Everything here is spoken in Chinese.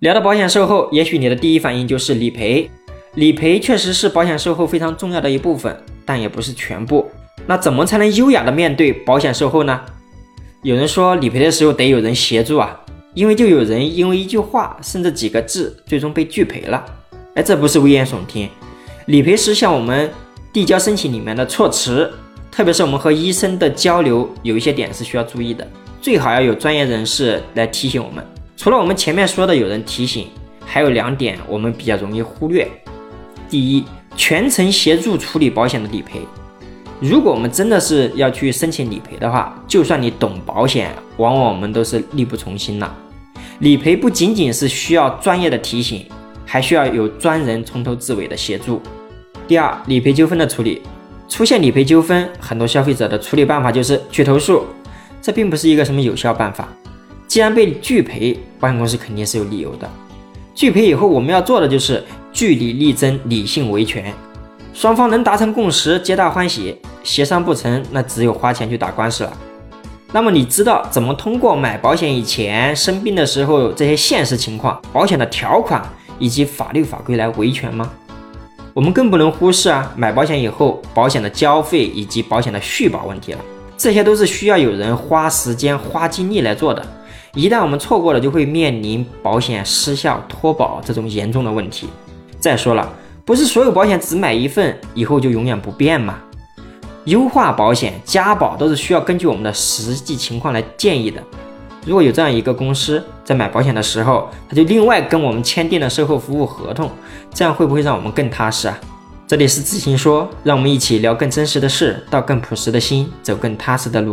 聊到保险售后，也许你的第一反应就是理赔。理赔确实是保险售后非常重要的一部分，但也不是全部。那怎么才能优雅的面对保险售后呢？有人说理赔的时候得有人协助啊，因为就有人因为一句话甚至几个字，最终被拒赔了。哎，这不是危言耸听。理赔时向我们递交申请里面的措辞，特别是我们和医生的交流，有一些点是需要注意的，最好要有专业人士来提醒我们。除了我们前面说的有人提醒，还有两点我们比较容易忽略。第一，全程协助处理保险的理赔。如果我们真的是要去申请理赔的话，就算你懂保险，往往我们都是力不从心了。理赔不仅仅是需要专业的提醒，还需要有专人从头至尾的协助。第二，理赔纠纷的处理，出现理赔纠纷，很多消费者的处理办法就是去投诉，这并不是一个什么有效办法。既然被拒赔，保险公司肯定是有理由的。拒赔以后，我们要做的就是据理力争，理性维权，双方能达成共识，皆大欢喜；协商不成，那只有花钱去打官司了。那么你知道怎么通过买保险以前、生病的时候这些现实情况、保险的条款以及法律法规来维权吗？我们更不能忽视啊，买保险以后保险的交费以及保险的续保问题了，这些都是需要有人花时间、花精力来做的。一旦我们错过了，就会面临保险失效、脱保这种严重的问题。再说了，不是所有保险只买一份以后就永远不变吗？优化保险、加保都是需要根据我们的实际情况来建议的。如果有这样一个公司在买保险的时候，他就另外跟我们签订了售后服务合同，这样会不会让我们更踏实啊？这里是知行说，让我们一起聊更真实的事，到更朴实的心，走更踏实的路。